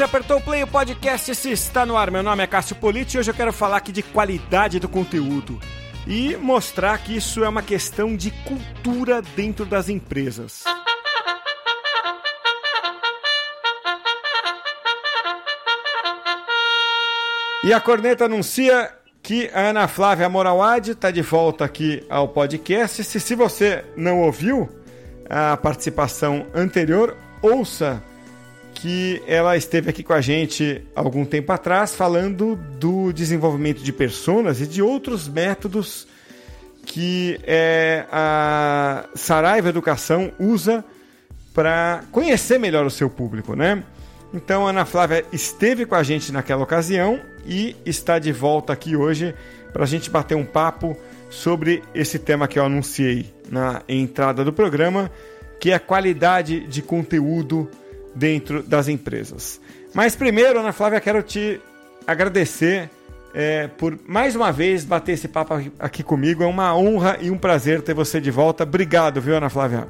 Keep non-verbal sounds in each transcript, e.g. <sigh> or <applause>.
você apertou o play, o podcast se está no ar. Meu nome é Cássio Politi e hoje eu quero falar aqui de qualidade do conteúdo e mostrar que isso é uma questão de cultura dentro das empresas. E a corneta anuncia que a Ana Flávia Morawad está de volta aqui ao podcast. Se, se você não ouviu a participação anterior, ouça que ela esteve aqui com a gente algum tempo atrás falando do desenvolvimento de personas e de outros métodos que é, a Saraiva Educação usa para conhecer melhor o seu público, né? Então, Ana Flávia esteve com a gente naquela ocasião e está de volta aqui hoje para a gente bater um papo sobre esse tema que eu anunciei na entrada do programa, que é a qualidade de conteúdo dentro das empresas. Mas primeiro, Ana Flávia, quero te agradecer é, por mais uma vez bater esse papo aqui comigo. É uma honra e um prazer ter você de volta. Obrigado, viu, Ana Flávia?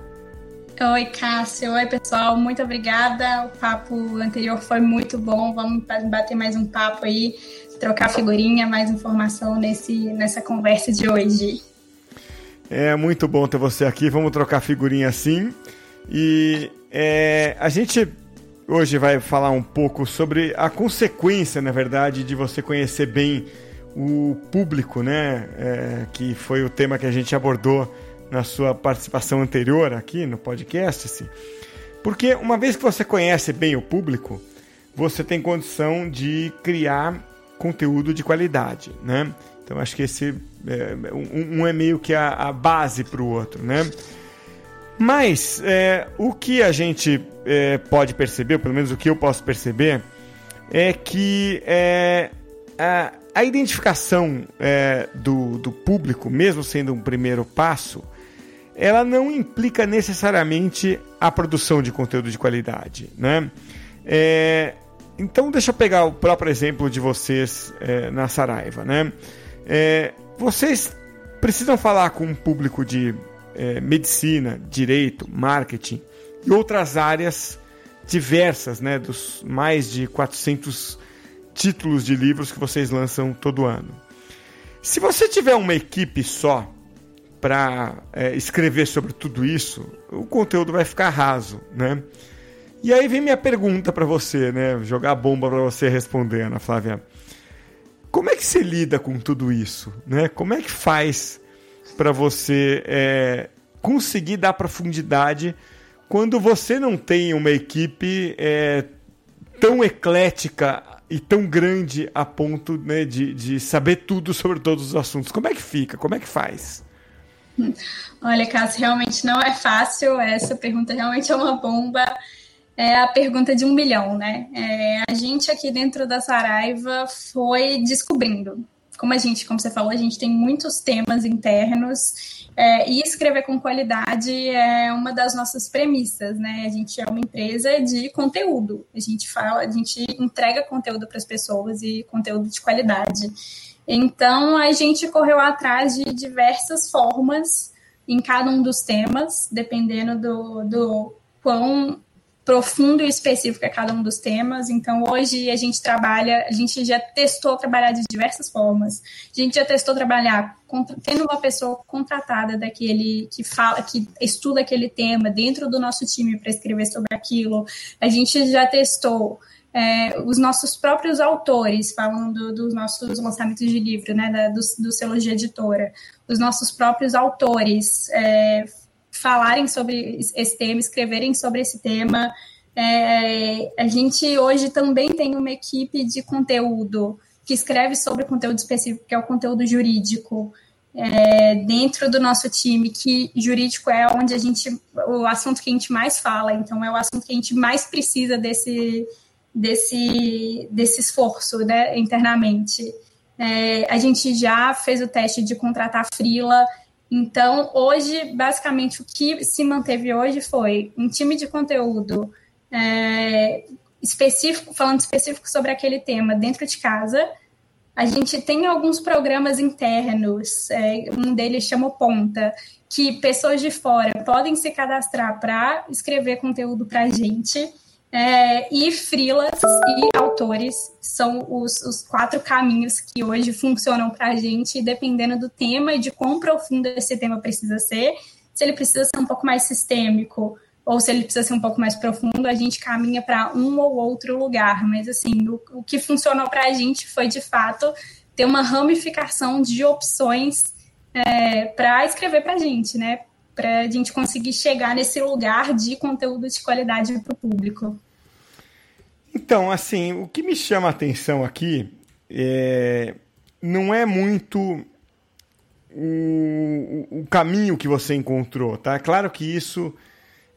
Oi, Cássio. Oi, pessoal. Muito obrigada. O papo anterior foi muito bom. Vamos bater mais um papo aí, trocar figurinha, mais informação nesse, nessa conversa de hoje. É muito bom ter você aqui. Vamos trocar figurinha sim. E é, a gente hoje vai falar um pouco sobre a consequência, na verdade, de você conhecer bem o público, né? É, que foi o tema que a gente abordou na sua participação anterior aqui no podcast. Assim. Porque uma vez que você conhece bem o público, você tem condição de criar conteúdo de qualidade, né? Então acho que esse é, um, um, é meio que a, a base para o outro, né? Mas é, o que a gente é, pode perceber, pelo menos o que eu posso perceber, é que é, a, a, identificação é, do, do público, mesmo sendo um primeiro passo, ela não implica necessariamente a produção de conteúdo de qualidade, né? É, então deixa eu pegar o próprio exemplo de vocês é, na Saraiva, né? É, vocês precisam falar com um público de é, medicina, direito, marketing e outras áreas diversas, né, dos mais de 400 títulos de livros que vocês lançam todo ano. Se você tiver uma equipe só para é, escrever sobre tudo isso, o conteúdo vai ficar raso, né? E aí vem minha pergunta para você, né? Jogar bomba para você responder, Ana Flávia. Como é que você lida com tudo isso, né? Como é que faz para você é, conseguir dar profundidade quando você não tem uma equipe é, tão eclética e tão grande a ponto né, de, de saber tudo sobre todos os assuntos. Como é que fica? Como é que faz? Olha, Cássio, realmente não é fácil. Essa pergunta realmente é uma bomba. É a pergunta de um milhão, né? É, a gente aqui dentro da Saraiva foi descobrindo como a gente, como você falou, a gente tem muitos temas internos é, e escrever com qualidade é uma das nossas premissas, né? A gente é uma empresa de conteúdo. A gente fala, a gente entrega conteúdo para as pessoas e conteúdo de qualidade. Então a gente correu atrás de diversas formas em cada um dos temas, dependendo do, do quão profundo e específico a cada um dos temas. Então, hoje a gente trabalha, a gente já testou trabalhar de diversas formas. A gente já testou trabalhar tendo uma pessoa contratada daquele que fala, que estuda aquele tema dentro do nosso time para escrever sobre aquilo. A gente já testou é, os nossos próprios autores, falando dos nossos lançamentos de livro, né, da, do, do selo de editora, os nossos próprios autores é, falarem sobre esse tema, escreverem sobre esse tema. É, a gente hoje também tem uma equipe de conteúdo que escreve sobre conteúdo específico, que é o conteúdo jurídico, é, dentro do nosso time, que jurídico é onde a gente, o assunto que a gente mais fala, então é o assunto que a gente mais precisa desse, desse, desse esforço né, internamente. É, a gente já fez o teste de contratar frila então, hoje, basicamente, o que se manteve hoje foi um time de conteúdo é, específico, falando específico sobre aquele tema dentro de casa. A gente tem alguns programas internos, é, um deles chama Ponta, que pessoas de fora podem se cadastrar para escrever conteúdo para a gente. É, e frilas e autores são os, os quatro caminhos que hoje funcionam para a gente, dependendo do tema e de quão profundo esse tema precisa ser. Se ele precisa ser um pouco mais sistêmico ou se ele precisa ser um pouco mais profundo, a gente caminha para um ou outro lugar. Mas, assim, o, o que funcionou para a gente foi, de fato, ter uma ramificação de opções é, para escrever para a gente, né? Para a gente conseguir chegar nesse lugar de conteúdo de qualidade para o público. Então, assim, o que me chama a atenção aqui é, não é muito o, o, caminho que você encontrou, tá? Claro que isso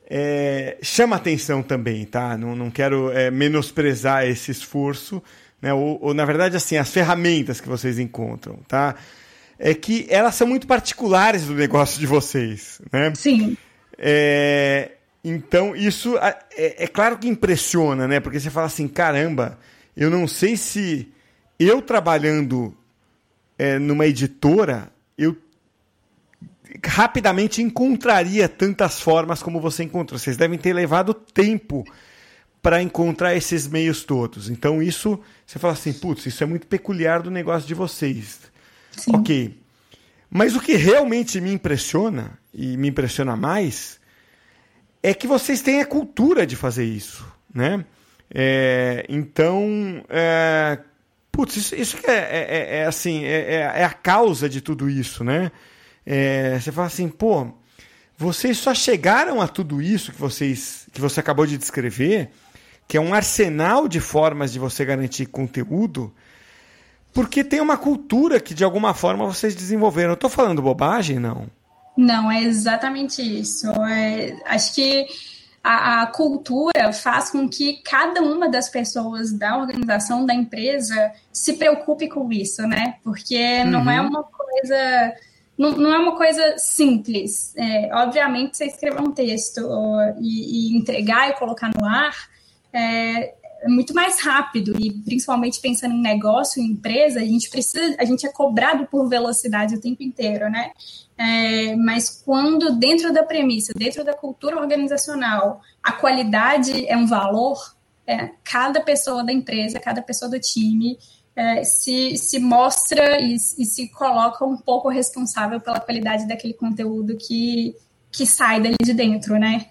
é, chama atenção também, tá? Não, não quero é, menosprezar esse esforço, né? Ou, ou, na verdade, assim, as ferramentas que vocês encontram, tá? É que elas são muito particulares do negócio de vocês, né? Sim. É, então, isso é, é, claro que impressiona, né? Porque você fala assim, caramba, eu não sei se eu trabalhando é, numa editora, eu rapidamente encontraria tantas formas como você encontrou. Vocês devem ter levado tempo para encontrar esses meios todos. Então, isso, você fala assim, putz, isso é muito peculiar do negócio de vocês. Sim. Ok. Mas o que realmente me impressiona, e me impressiona mais, é que vocês têm a cultura de fazer isso, né? É, então, é, putz, isso, isso é, é, é, é assim, é, é, a causa de tudo isso, né? você fala assim, pô, vocês só chegaram a tudo isso que vocês, que você acabou de descrever, que é um arsenal de formas de você garantir conteúdo, porque tem uma cultura que de alguma forma vocês desenvolveram. Eu estou falando bobagem, não? Não, é exatamente isso. É, acho que a, a, cultura faz com que cada uma das pessoas da organização, da empresa, se preocupe com isso, né? Porque uhum. não é uhum. uma coisa. Não, não é uma coisa simples. É, obviamente, você escrever um texto e, e, entregar e colocar no ar é, é muito mais rápido e principalmente pensando em negócio, em empresa, a gente precisa, a gente é cobrado por velocidade o tempo inteiro, né? É, mas quando dentro da premissa, dentro da cultura organizacional, a qualidade é um valor, é, cada pessoa da empresa, cada pessoa do time é, se, se mostra e, e, se coloca um pouco responsável pela qualidade daquele conteúdo que, que sai dali de dentro, né?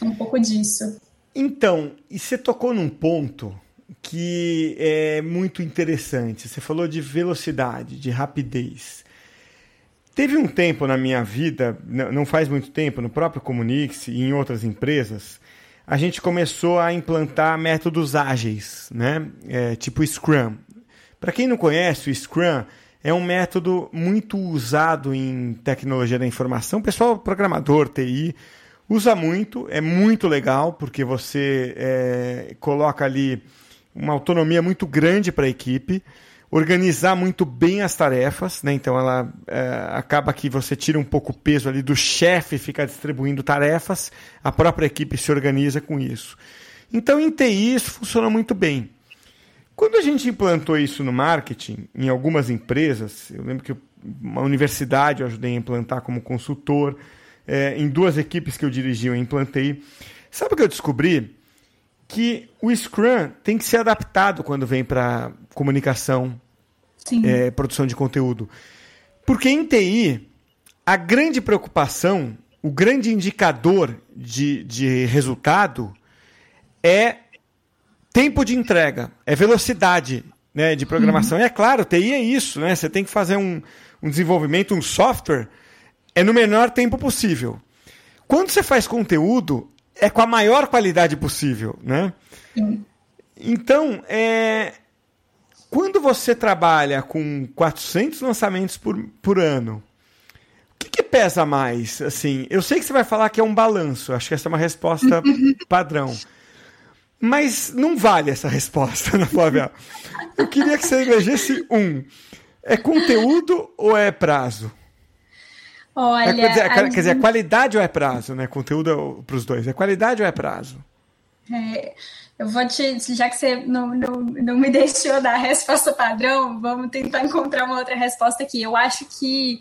É um pouco disso. Então, e você tocou num ponto que é muito interessante. Você falou de velocidade, de rapidez. Teve um tempo na minha vida, não faz muito tempo, no próprio Comunix e em outras empresas, a gente começou a implantar métodos ágeis, né? É, tipo Scrum. Para quem não conhece, o Scrum é um método muito usado em tecnologia da informação. O pessoal programador, TI, Usa muito, é muito legal, porque você é, coloca ali uma autonomia muito grande para a equipe, organizar muito bem as tarefas, né? então ela é, acaba que você tira um pouco o peso ali do chefe ficar distribuindo tarefas, a própria equipe se organiza com isso. Então em TI isso funciona muito bem. Quando a gente implantou isso no marketing, em algumas empresas, eu lembro que uma universidade eu ajudei a implantar como consultor, é, em duas equipes que eu dirigi, eu implantei. Sabe o que eu descobri? Que o Scrum tem que ser adaptado quando vem para comunicação, é, produção de conteúdo. Porque em TI, a grande preocupação, o grande indicador de, de resultado é tempo de entrega, é velocidade né, de programação. Uhum. E é claro, TI é isso, né? Você tem que fazer um, um desenvolvimento, um software é no menor tempo possível. Quando você faz conteúdo, é com a maior qualidade possível, né? Sim. Então, é, quando você trabalha com 400 lançamentos por, por ano, o que, que, pesa mais? Assim, eu sei que você vai falar que é um balanço, acho que essa é uma resposta <laughs> padrão. Mas não vale essa resposta, <laughs> Ana Flávia. Eu queria que você elegesse um. É conteúdo ou é prazo? Olha. quer, dizer, quer dizer, é qualidade ou é prazo, né? Conteúdo para os dois. É qualidade ou é prazo? É, eu vou te. Já que você não, não, não me <laughs> deixou dar a resposta padrão, vamos tentar encontrar uma outra resposta aqui. Eu acho que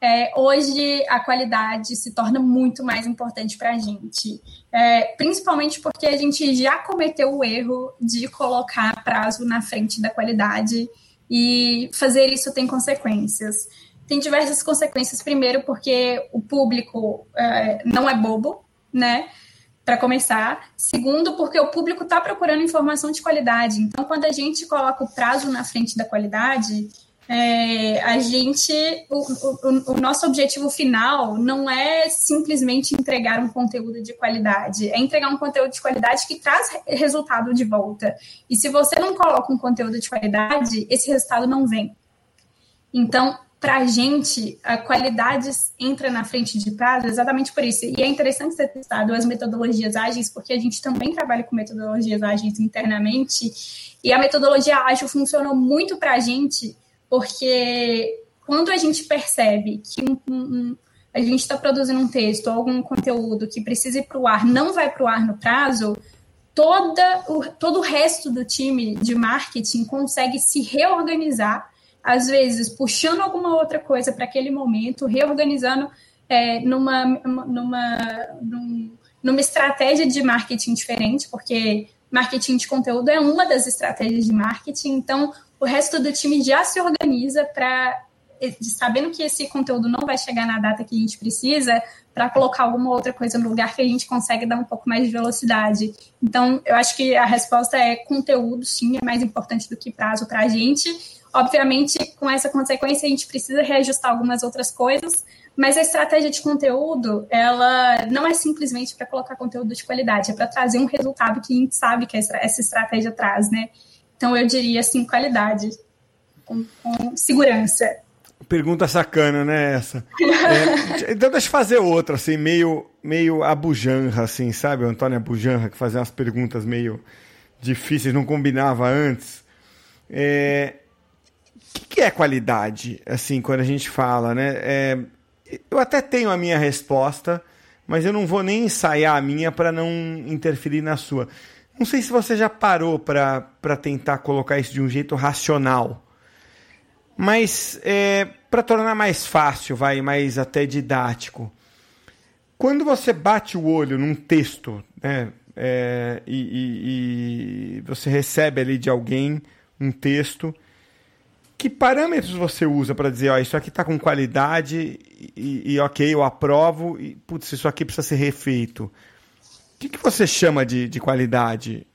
é, hoje a qualidade se torna muito mais importante para a gente, é, principalmente porque a gente já cometeu o erro de colocar prazo na frente da qualidade e fazer isso tem consequências. Tem diversas consequências. Primeiro, porque o público é, não é bobo, né? Para começar. Segundo, porque o público está procurando informação de qualidade. Então, quando a gente coloca o prazo na frente da qualidade, é, a gente, o, o, o, nosso objetivo final não é simplesmente entregar um conteúdo de qualidade, é entregar um conteúdo de qualidade que traz resultado de volta. E se você não coloca um conteúdo de qualidade, esse resultado não vem. Então, para a gente, a qualidade entra na frente de prazo exatamente por isso. E é interessante ser testado as metodologias ágeis, porque a gente também trabalha com metodologias ágeis internamente, e a metodologia ágil funcionou muito para a gente porque quando a gente percebe que um, um, a gente está produzindo um texto ou algum conteúdo que precisa ir para o ar, não vai para o ar no prazo, toda o, todo o resto do time de marketing consegue se reorganizar, às vezes puxando alguma outra coisa para aquele momento, reorganizando é, numa, numa, numa estratégia de marketing diferente, porque marketing de conteúdo é uma das estratégias de marketing, então o resto do time já se organiza para sabendo que esse conteúdo não vai chegar na data que a gente precisa, para colocar alguma outra coisa no lugar que a gente consegue dar um pouco mais de velocidade. Então, eu acho que a resposta é conteúdo, sim, é mais importante do que prazo para a gente. Obviamente, com essa consequência, a gente precisa reajustar algumas outras coisas, mas a estratégia de conteúdo, ela não é simplesmente para colocar conteúdo de qualidade, é para trazer um resultado que a gente sabe que essa estratégia traz, né? Então eu diria assim, qualidade, com, com segurança. Pergunta sacana, né, essa? É, <laughs> então deixa eu fazer outra, assim, meio, meio abujanra, assim, sabe? O Antônio Abujanra, que fazia umas perguntas meio difíceis, não combinava antes. É, que, é qualidade, assim, quando a gente fala, né? É, eu até tenho a minha resposta, mas eu não vou nem ensaiar a minha para não interferir na sua. Não sei se você já parou para tentar colocar isso de um jeito racional. Mas é, para tornar mais fácil, vai mais até didático. Quando você bate o olho num texto, né, é, e, e, e, você recebe ali de alguém um texto, que parâmetros você usa para dizer, ó, isso aqui está com qualidade e, e, ok, eu aprovo, e putz, isso aqui precisa ser refeito. O que, que você chama de, de qualidade?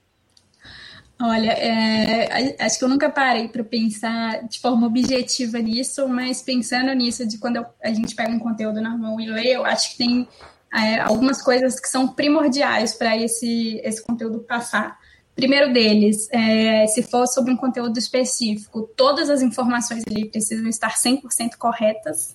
Olha, é, acho que eu nunca parei para pensar de forma objetiva nisso, mas pensando nisso, de quando a gente pega um conteúdo na mão e lê, eu acho que tem é, algumas coisas que são primordiais para esse, esse conteúdo passar. Primeiro deles, é, se for sobre um conteúdo específico, todas as informações ali precisam estar 100% corretas.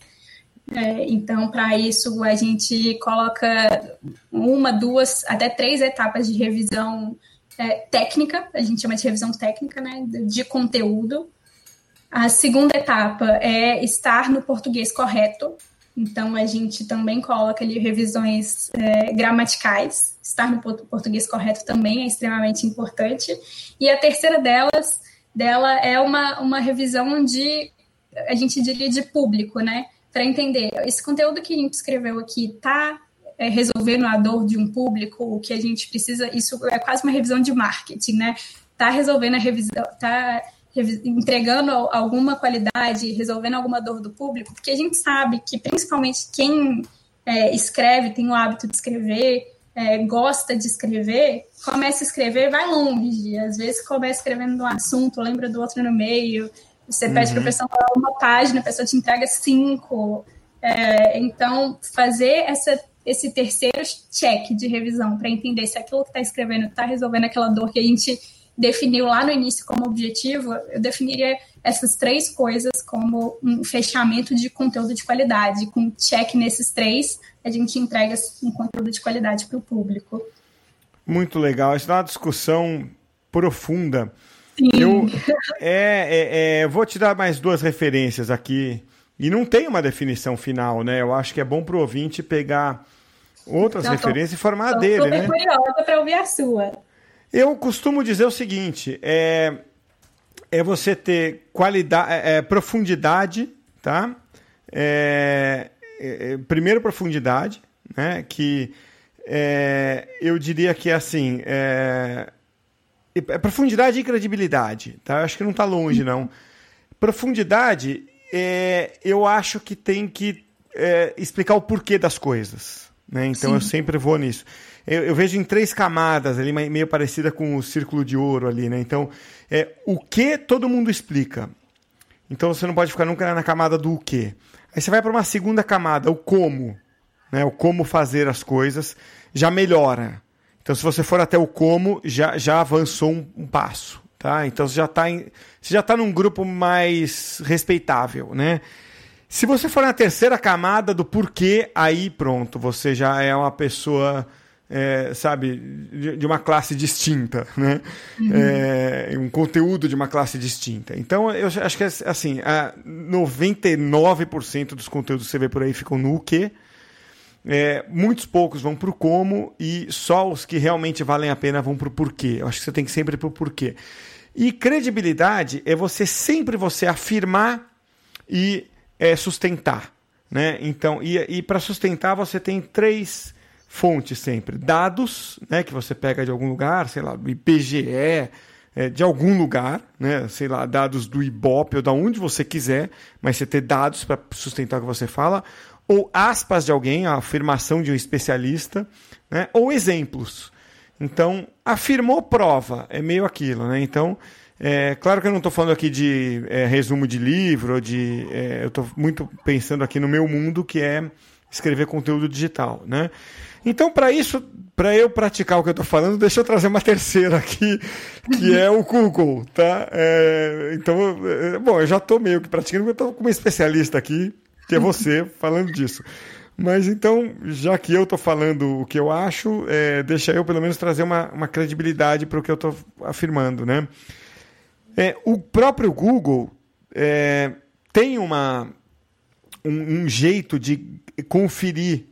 É, então, para isso, a gente coloca uma, duas, até três etapas de revisão é, técnica, a gente chama de revisão técnica, né, de conteúdo. A segunda etapa é estar no português correto, então a gente também coloca ali revisões é, gramaticais, estar no português correto também é extremamente importante. E a terceira delas, dela é uma, uma revisão de, a gente diria, de público, né? para entender esse conteúdo que a gente escreveu aqui está é, resolvendo a dor de um público, o que a gente precisa, isso é quase uma revisão de marketing, né? Está resolvendo a revisão, está entregando alguma qualidade, resolvendo alguma dor do público, porque a gente sabe que principalmente quem é, escreve, tem o hábito de escrever, é, gosta de escrever, começa a escrever, vai longe. Às vezes começa escrevendo um assunto, lembra do outro no meio, você pede uhum. para a pessoa falar uma página, a pessoa te entrega cinco. É, então, fazer essa, esse terceiro check de revisão para entender se aquilo que está escrevendo está resolvendo aquela dor que a gente definiu lá no início como objetivo, eu definiria essas três coisas como um fechamento de conteúdo de qualidade. Com check nesses três, a gente entrega um conteúdo de qualidade para o público. Muito legal. Isso é uma discussão profunda Sim. Eu <laughs> é, é, é, vou te dar mais duas referências aqui. E não tem uma definição final, né? Eu acho que é bom para o ouvinte pegar outras referências tô, e formar tô dele, né? curiosa para ouvir a sua. Eu costumo dizer o seguinte: é, é você ter qualidade, é, é, profundidade, tá? é, é, é primeiro profundidade, né? Que é, eu diria que assim é, é, profundidade e credibilidade, tá? Eu acho que não está longe não. Profundidade, é, eu acho que tem que explicar o porquê das coisas, né? Então Sim. eu sempre vou nisso. Eu, eu, vejo em três camadas ali, meio parecida com o círculo de ouro ali, né? Então, é, o que todo mundo explica. Então você não pode ficar nunca na camada do o que. Aí você vai para uma segunda camada, o como, né? O como fazer as coisas já melhora. Então se você for até o como, já, já avançou um, um passo, tá? Então você já está já tá num grupo mais respeitável, né? Se você for na terceira camada do porquê, aí pronto, você já é uma pessoa é, sabe, de, de, uma classe distinta, né? Uhum. É, um conteúdo de uma classe distinta. Então, eu acho que, assim, 99% dos conteúdos que você vê por aí ficam no que, é, muitos poucos vão para o como e só os que realmente valem a pena vão para o porquê. Eu acho que você tem que sempre para o porquê. E credibilidade é você sempre você afirmar e é, sustentar. Né? Então, e, e para sustentar você tem três fonte sempre. Dados, né, que você pega de algum lugar, sei lá, do IPGE, é, de algum lugar, né, sei lá, dados do IBOP ou da onde você quiser, mas você ter dados para sustentar o que você fala, ou aspas de alguém, a afirmação de um especialista, né, ou exemplos. Então, afirmou prova, é meio aquilo, né? Então, é, claro que eu não estou falando aqui de é, resumo de livro, de, é, eu estou muito pensando aqui no meu mundo, que é escrever conteúdo digital, né? Então, para isso, para eu praticar o que eu estou falando, deixa eu trazer uma terceira aqui, que é o Google, tá? É, então, é, bom, eu já estou meio que praticando, eu estou com uma especialista aqui, que é você, <laughs> falando disso. Mas então, já que eu estou falando o que eu acho, é, deixa eu pelo menos trazer uma, uma credibilidade para o que eu estou afirmando, né? É, o próprio Google é, tem uma, um, um jeito de conferir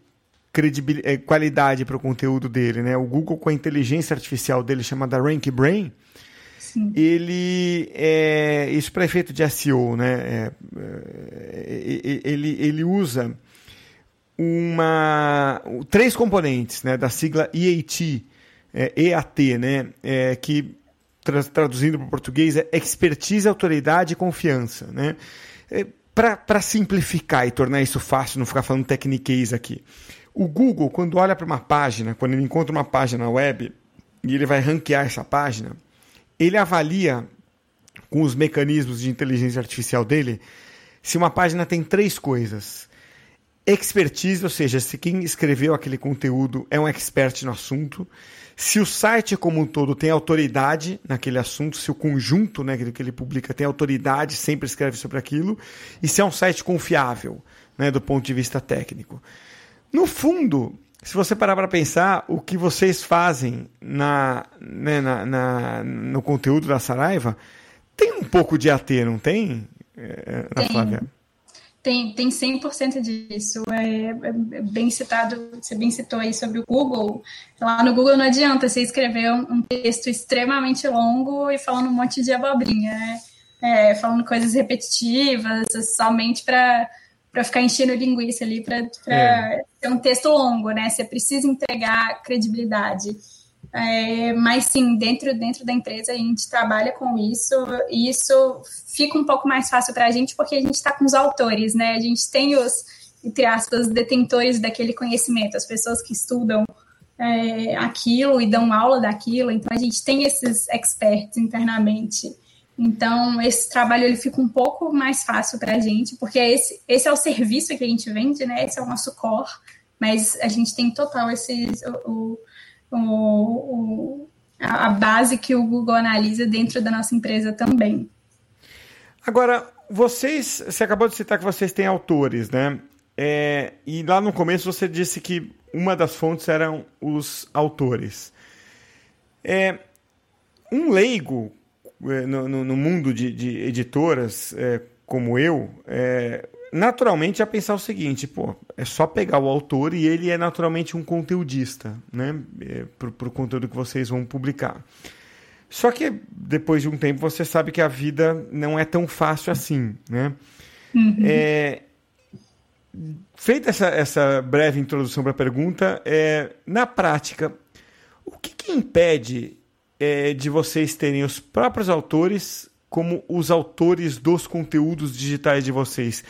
eh, qualidade para o conteúdo dele, né? O Google com a inteligência artificial dele chamada Rank Brain, Sim. ele é isso para efeito de SEO, né? É, é, ele, ele usa uma três componentes, né? Da sigla EAT, é, EAT, né? É, que traduzindo para o português é expertise, autoridade e confiança, né? Para simplificar e tornar isso fácil, não ficar falando tecniquez aqui. O Google, quando olha para uma página, quando ele encontra uma página web e ele vai ranquear essa página, ele avalia com os mecanismos de inteligência artificial dele se uma página tem três coisas. Expertise, ou seja, se quem escreveu aquele conteúdo é um expert no assunto, se o site como um todo tem autoridade naquele assunto, se o conjunto né, que ele publica tem autoridade, sempre escreve sobre aquilo, e se é um site confiável né, do ponto de vista técnico. No fundo, se você parar para pensar, o que vocês fazem na, né, na, na, no conteúdo da Saraiva tem um pouco de AT, não tem, eh, Ana tem. Flávia? Tem, tem 100% disso. É, é, bem citado, você bem citou aí sobre o Google. Lá no Google não adianta você escrever um, um texto extremamente longo e falando um monte de abobrinha, né? É, falando coisas repetitivas, somente para para ficar enchendo linguiça ali, para é. ser um texto longo, né? Você precisa entregar credibilidade. É, mas sim, dentro, dentro da empresa a gente trabalha com isso, e isso fica um pouco mais fácil para a gente, porque a gente está com os autores, né? A gente tem os, entre aspas, detentores daquele conhecimento, as pessoas que estudam é, aquilo e dão aula daquilo, então a gente tem esses experts internamente. Então, esse trabalho ele fica um pouco mais fácil para a gente, porque esse, esse é o serviço que a gente vende, né? Esse é o nosso core, mas a gente tem total esse, o, o, o, a base que o Google analisa dentro da nossa empresa também. Agora, vocês, você acabou de citar que vocês têm autores, né? É, e lá no começo você disse que uma das fontes eram os autores. É, um leigo é, no, no mundo de, de editoras é, como eu, é, naturalmente a pensar o seguinte, pô, é só pegar o autor e ele é naturalmente um conteudista, né, é, para o conteúdo que vocês vão publicar. Só que depois de um tempo você sabe que a vida não é tão fácil assim, né? Uhum. É, feita essa, essa breve introdução para a pergunta, é, na prática, o que, que impede é, de vocês terem os próprios autores como os autores dos conteúdos digitais de vocês?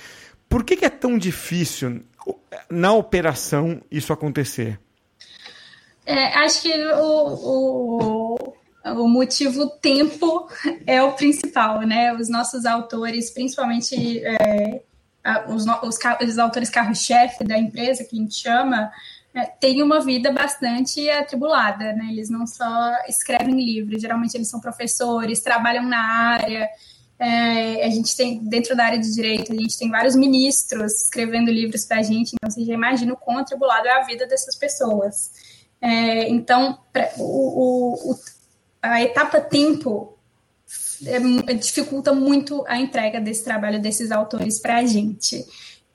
Por que, que é tão difícil na operação isso acontecer? É, acho que o, o, o motivo tempo é o principal, né? Os nossos autores, principalmente é, os, os, os, autores carro-chefe da empresa, que a gente chama, é, têm uma vida bastante atribulada, né? Eles não só escrevem livros, geralmente eles são professores, trabalham na área. É, a gente tem, dentro da área de direito, a gente tem vários ministros escrevendo livros para a gente, então você já imagina o quão atribulado é a vida dessas pessoas. É, então, pra, o, o, a etapa tempo é, dificulta muito a entrega desse trabalho desses autores para a gente.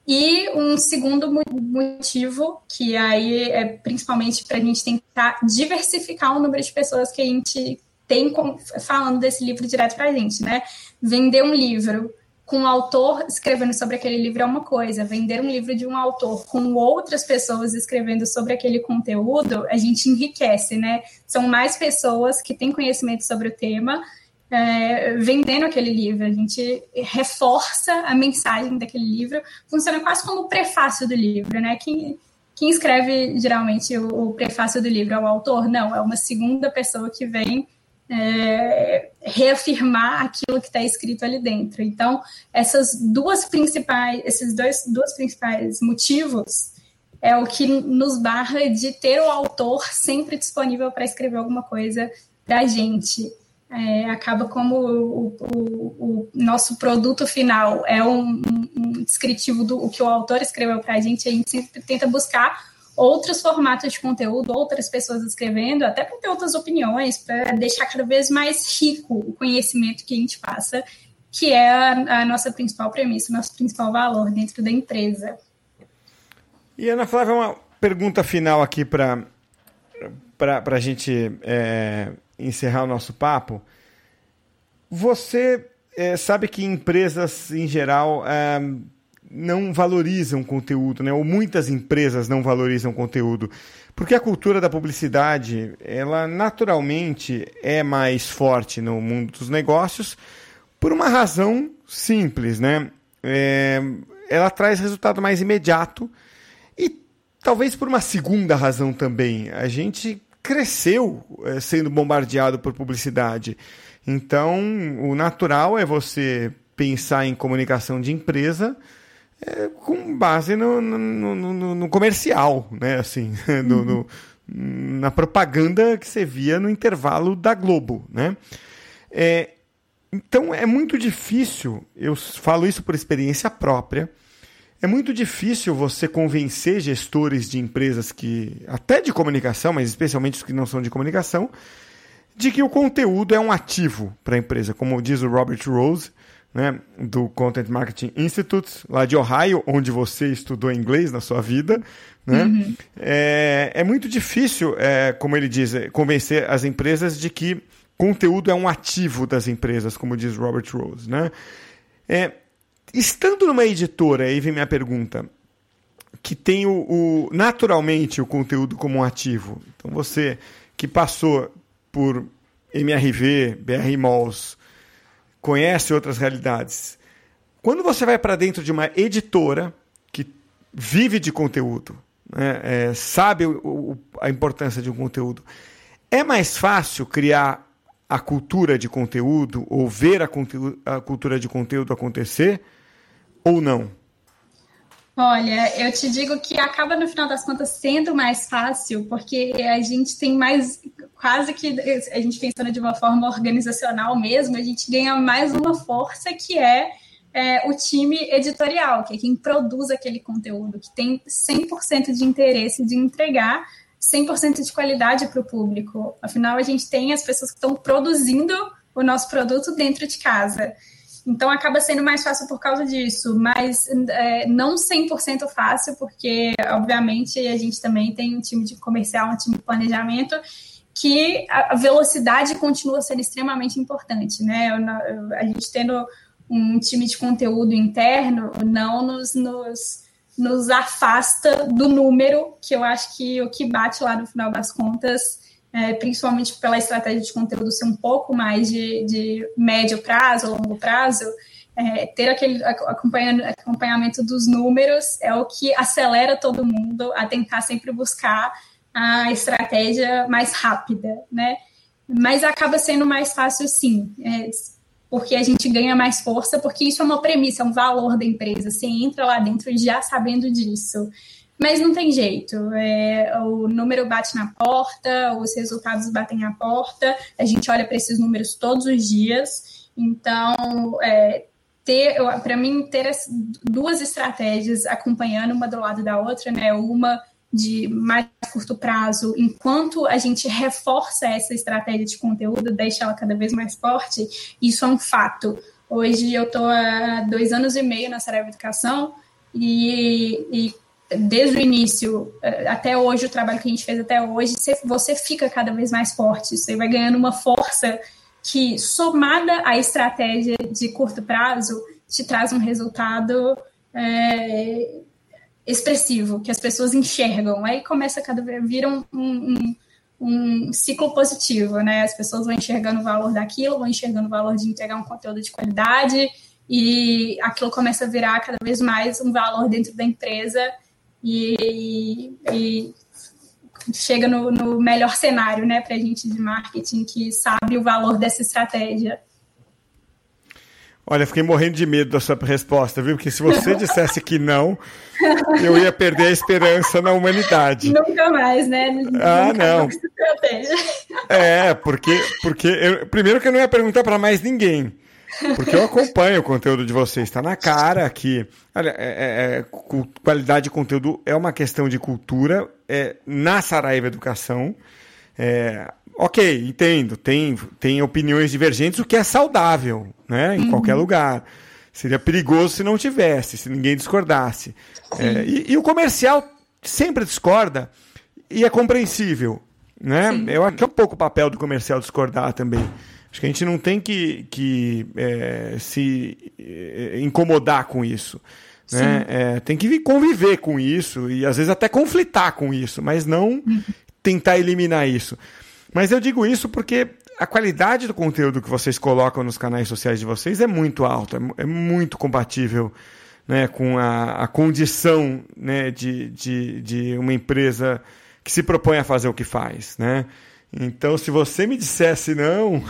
E um segundo motivo, que aí é principalmente para a gente tentar diversificar o número de pessoas que a gente tem falando desse livro direto para a gente, né? Vender um livro com o autor escrevendo sobre aquele livro é uma coisa, vender um livro de um autor com outras pessoas escrevendo sobre aquele conteúdo, a gente enriquece, né? São mais pessoas que têm conhecimento sobre o tema é, vendendo aquele livro, a gente reforça a mensagem daquele livro, funciona quase como o prefácio do livro, né? Quem, quem escreve geralmente o, o prefácio do livro é o autor? Não, é uma segunda pessoa que vem é, reafirmar aquilo que está escrito ali dentro. Então, essas duas principais, esses dois, dois principais motivos é o que nos barra de ter o autor sempre disponível para escrever alguma coisa para a gente. É, acaba como o, o, o, nosso produto final é um, um descritivo do o que o autor escreveu para a gente, a gente sempre tenta buscar outros formatos de conteúdo, outras pessoas escrevendo, até para ter outras opiniões, para deixar cada vez mais rico o conhecimento que a gente passa, que é a, a nossa principal premissa, o nosso principal valor dentro da empresa. E Ana Flávia, uma pergunta final aqui para a gente é, encerrar o nosso papo. Você é, sabe que empresas, em geral, é, não valorizam conteúdo, né? ou muitas empresas não valorizam conteúdo. Porque a cultura da publicidade, ela naturalmente é mais forte no mundo dos negócios por uma razão simples, né? É, ela traz resultado mais imediato e talvez por uma segunda razão também. A gente cresceu é, sendo bombardeado por publicidade. Então, o natural é você pensar em comunicação de empresa é, com base no, no, no, no, comercial, né? Assim, <laughs> no, na propaganda que você via no intervalo da Globo, né? É, então é muito difícil, eu falo isso por experiência própria, é muito difícil você convencer gestores de empresas que, até de comunicação, mas especialmente os que não são de comunicação, de que o conteúdo é um ativo para a empresa. Como diz o Robert Rose, né, do Content Marketing Institute, lá de Ohio, onde você estudou inglês na sua vida. Né? Uhum. É, é, muito difícil, é, como ele diz, é, convencer as empresas de que conteúdo é um ativo das empresas, como diz Robert Rose. Né? É, estando numa editora, aí vem minha pergunta, que tem o, o, naturalmente o conteúdo como um ativo. Então você que passou por MRV, BR Malls, conhece outras realidades. Quando você vai para dentro de uma editora que vive de conteúdo, né, é, sabe o, o, a importância de um conteúdo, é mais fácil criar a cultura de conteúdo ou ver a, a cultura de conteúdo acontecer ou não? Olha, eu te digo que acaba no final das contas sendo mais fácil, porque a gente tem mais, quase que a gente pensando de uma forma organizacional mesmo, a gente ganha mais uma força que é, é o time editorial, que é quem produz aquele conteúdo, que tem 100% de interesse de entregar 100% de qualidade para o público. Afinal, a gente tem as pessoas que estão produzindo o nosso produto dentro de casa. Então acaba sendo mais fácil por causa disso, mas é, não 100% fácil, porque obviamente a gente também tem um time de comercial, um time de planejamento, que a velocidade continua sendo extremamente importante, né? A gente tendo um time de conteúdo interno não nos, nos, nos afasta do número, que eu acho que o que bate lá no final das contas, é, principalmente pela estratégia de conteúdo ser um pouco mais de, de médio prazo, longo prazo, é, ter aquele acompanhamento dos números é o que acelera todo mundo a tentar sempre buscar a estratégia mais rápida, né? Mas acaba sendo mais fácil sim, é, porque a gente ganha mais força, porque isso é uma premissa, é um valor da empresa. Você entra lá dentro já sabendo disso. Mas não tem jeito. É, o número bate na porta, os resultados batem na porta, a gente olha para esses números todos os dias. Então, é, ter, para mim, ter duas estratégias acompanhando uma do lado da outra, né? Uma de mais curto prazo, enquanto a gente reforça essa estratégia de conteúdo, deixa ela cada vez mais forte, isso é um fato. Hoje eu estou há dois anos e meio na Saraiva Educação e, e, desde o início eh, até hoje, o trabalho que a gente fez até hoje, você fica cada vez mais forte, você vai ganhando uma força que, somada à estratégia de curto prazo, te traz um resultado é, expressivo, que as pessoas enxergam. Aí começa cada vez, vira um, um, um, ciclo positivo, né? As pessoas vão enxergando o valor daquilo, vão enxergando o valor de entregar um conteúdo de qualidade, e aquilo começa a virar cada vez mais um valor dentro da empresa e, e chega no, no, melhor cenário, né, para a gente de marketing que sabe o valor dessa estratégia. Olha, fiquei morrendo de medo da sua resposta, viu? Porque se você dissesse que não, eu ia perder a esperança na humanidade. Nunca mais, né? Ah, Nunca não. É, porque, porque eu, primeiro que eu não ia perguntar para mais ninguém. Porque eu acompanho o conteúdo de vocês, está na cara aqui. Olha, é, é, é qualidade de conteúdo é uma questão de cultura. É, na Saraiva Educação, é, ok, entendo, tem, tem opiniões divergentes, o que é saudável, né? Em uhum. qualquer lugar. Seria perigoso se não tivesse, se ninguém discordasse. É, e, e, o comercial sempre discorda e é compreensível. Né? Eu acho que é um pouco o papel do comercial discordar também. Acho que a gente não tem que, que é, se é, incomodar com isso. Né? É, tem que conviver com isso e às vezes até conflitar com isso, mas não uhum. tentar eliminar isso. Mas eu digo isso porque a qualidade do conteúdo que vocês colocam nos canais sociais de vocês é muito alta, é, é muito compatível né, com a, a condição né, de, de, de uma empresa que se propõe a fazer o que faz. Né? Então, se você me dissesse não,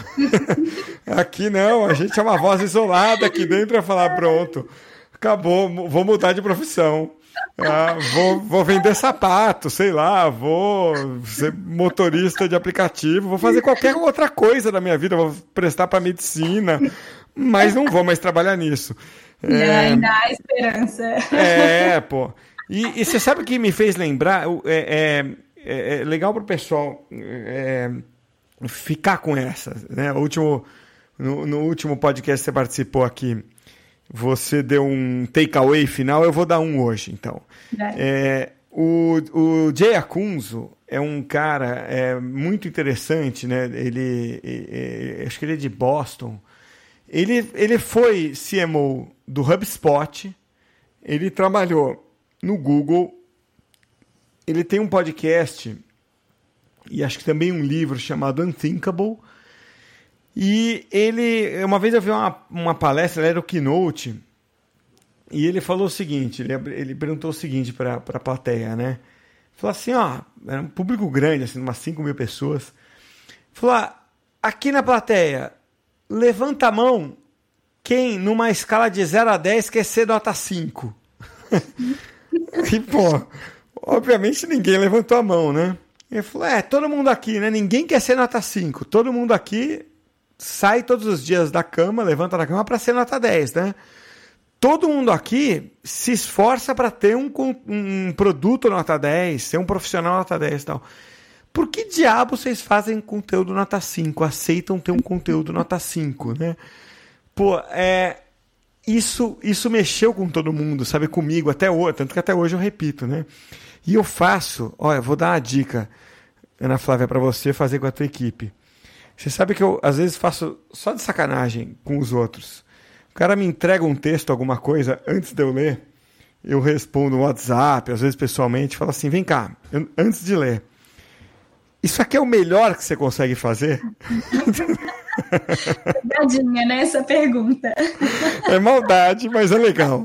<laughs> aqui não, a gente é uma voz isolada aqui dentro a falar, pronto, acabou, vou mudar de profissão. Ah, vou, vou vender sapato, sei lá, vou ser motorista de aplicativo, vou fazer qualquer outra coisa da minha vida, vou prestar para medicina, mas não vou mais trabalhar nisso. É, ainda há esperança. É, pô. E, e, você sabe o que me fez lembrar? É, é, é legal para o pessoal é, ficar com essa. Né? O último, no, no último podcast que você participou aqui, você deu um takeaway final, eu vou dar um hoje, então. É, o, o Jay Akunzo é um cara é, muito interessante, né? Ele, é, é, acho que ele é de Boston. Ele, ele foi CMO do HubSpot, ele trabalhou no Google, ele tem um podcast e acho que também um livro chamado Unthinkable, e ele, uma vez eu vi uma, uma palestra, ele era o Keynote, e ele falou o seguinte: ele, ele perguntou o seguinte para a plateia, né? Falou assim: ó, era um público grande, assim, umas 5 mil pessoas. Falou: ah, aqui na plateia, levanta a mão quem, numa escala de 0 a 10, quer ser nota 5. <laughs> e, pô, obviamente ninguém levantou a mão, né? Ele falou: é, todo mundo aqui, né? Ninguém quer ser nota 5. Todo mundo aqui sai todos os dias da cama, levanta da cama para ser nota 10, né? Todo mundo aqui se esforça para ter um, um produto nota 10, ser um profissional nota 10 e tal. Por que diabo vocês fazem conteúdo nota 5? Aceitam ter um conteúdo nota 5, né? Pô, é, isso, isso mexeu com todo mundo, sabe? Comigo, até hoje, tanto que até hoje eu repito, né? E eu faço, olha, vou dar uma dica, Ana Flávia, para você fazer com a tua equipe. Você sabe que eu, às vezes, faço só de sacanagem com os outros. O cara me entrega um texto, alguma coisa, antes de eu ler, eu respondo no WhatsApp, às vezes pessoalmente, falo assim: vem cá, eu, antes de ler, isso aqui é o melhor que você consegue fazer? <laughs> Pegadinha, né? Essa pergunta. É maldade, mas é legal.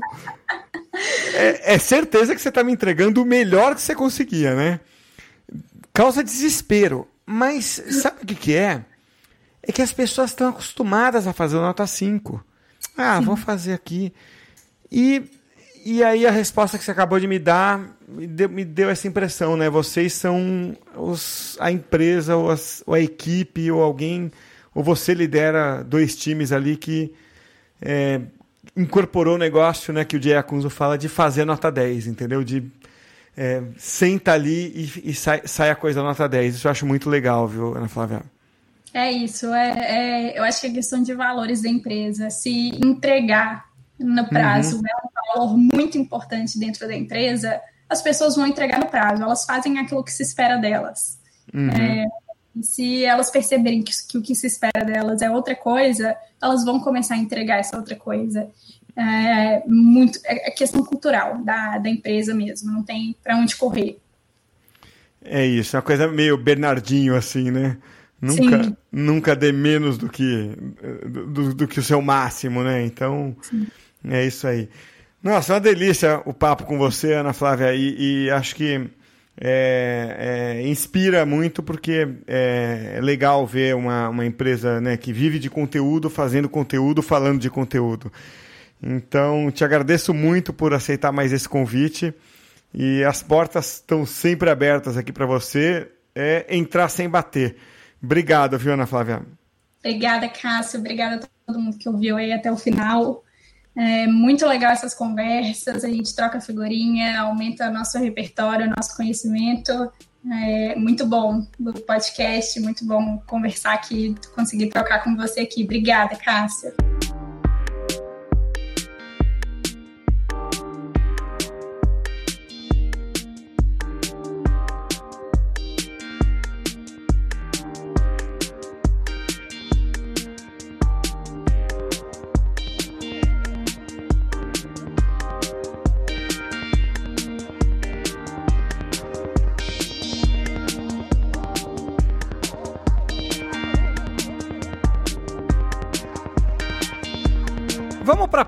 É, é certeza que você está me entregando o melhor que você conseguia, né? Causa desespero. Mas sabe o que, que é? É que as pessoas estão acostumadas a fazer nota 5. Ah, Sim. vou fazer aqui. E, e aí a resposta que você acabou de me dar me deu, me deu essa impressão, né? Vocês são os, a empresa ou, as, ou a equipe ou alguém, ou você lidera dois times ali que é, incorporou o negócio, né? Que o Jay Acunzo fala de fazer nota 10, entendeu? De é, senta ali e, e sai, sai, a coisa nota 10. Isso eu acho muito legal, viu, Ana Flávia? É isso, é, é, eu acho que é questão de valores da empresa. Se entregar no prazo uhum. é um valor muito importante dentro da empresa, as pessoas vão entregar no prazo, elas fazem aquilo que se espera delas. Uhum. É, se elas perceberem que, que, o que se espera delas é outra coisa, elas vão começar a entregar essa outra coisa. É, muito, é, é questão cultural da, da empresa mesmo, não tem para onde correr. É isso, é uma coisa meio Bernardinho assim, né? Nunca, nunca dê menos do que, do, do, que o seu máximo, né? Então, Sim. é isso aí. Nossa, uma delícia o papo com você, Ana Flávia, e, e acho que é, é, inspira muito porque é, é, legal ver uma, uma empresa né, que vive de conteúdo, fazendo conteúdo, falando de conteúdo. Então, te agradeço muito por aceitar mais esse convite e as portas estão sempre abertas aqui para você. É entrar sem bater. Obrigado, viu, Ana Flávia? Obrigada, Cássio. Obrigada a todo mundo que ouviu aí até o final. É muito legal essas conversas, a gente troca figurinha, aumenta nosso repertório, nosso conhecimento. É muito bom do podcast, muito bom conversar aqui, conseguir trocar com você aqui. Obrigada, Cássia.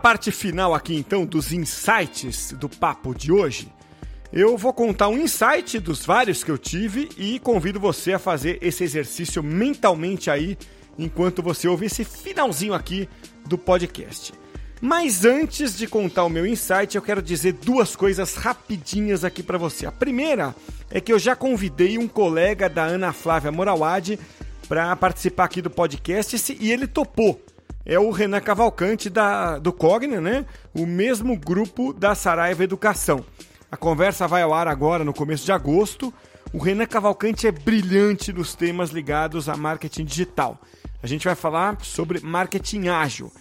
Parte final aqui então dos insights do papo de hoje, eu vou contar um insight dos vários que eu tive e convido você a fazer esse exercício mentalmente aí enquanto você ouve esse finalzinho aqui do podcast. Mas antes de contar o meu insight, eu quero dizer duas coisas rapidinhas aqui para você. A primeira é que eu já convidei um colega da Ana Flávia Morawad para participar aqui do podcast e ele topou é o Renan Cavalcante da, do Cogna, né? O mesmo grupo da Saraiva Educação. A conversa vai ao ar agora no começo de agosto. O Renan Cavalcante é brilhante nos temas ligados a marketing digital. A gente vai falar sobre marketing ágil.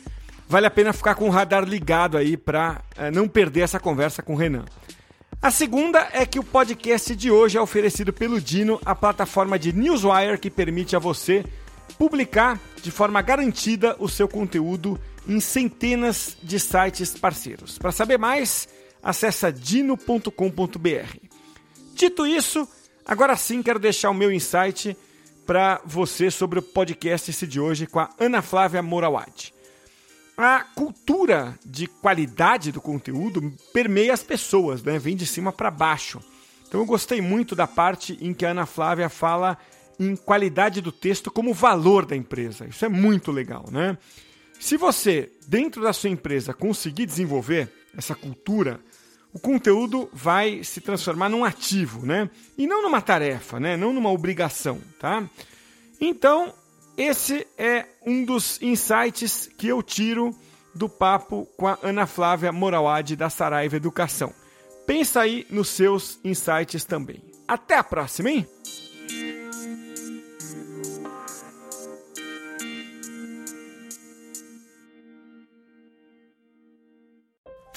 Vale a pena ficar com o radar ligado aí para é, não perder essa conversa com o Renan. A segunda é que o podcast de hoje é oferecido pelo Dino, a plataforma de Newswire que permite a você publicar de forma garantida o seu conteúdo em centenas de sites parceiros. Para saber mais, acessa dino.com.br. Dito isso, agora sim quero deixar o meu insight para você sobre o podcast esse de hoje com a Ana Flávia Morawad. A cultura de qualidade do conteúdo permeia as pessoas, né? vem de cima para baixo. Então eu gostei muito da parte em que a Ana Flávia fala em qualidade do texto como valor da empresa. Isso é muito legal, né? Se você, dentro da sua empresa, conseguir desenvolver essa cultura, o conteúdo vai se transformar num ativo, né? E não numa tarefa, né? Não numa obrigação, tá? Então, esse é um dos insights que eu tiro do papo com a Ana Flávia Morauad da Saraiva Educação. Pensa aí nos seus insights também. Até a próxima, hein?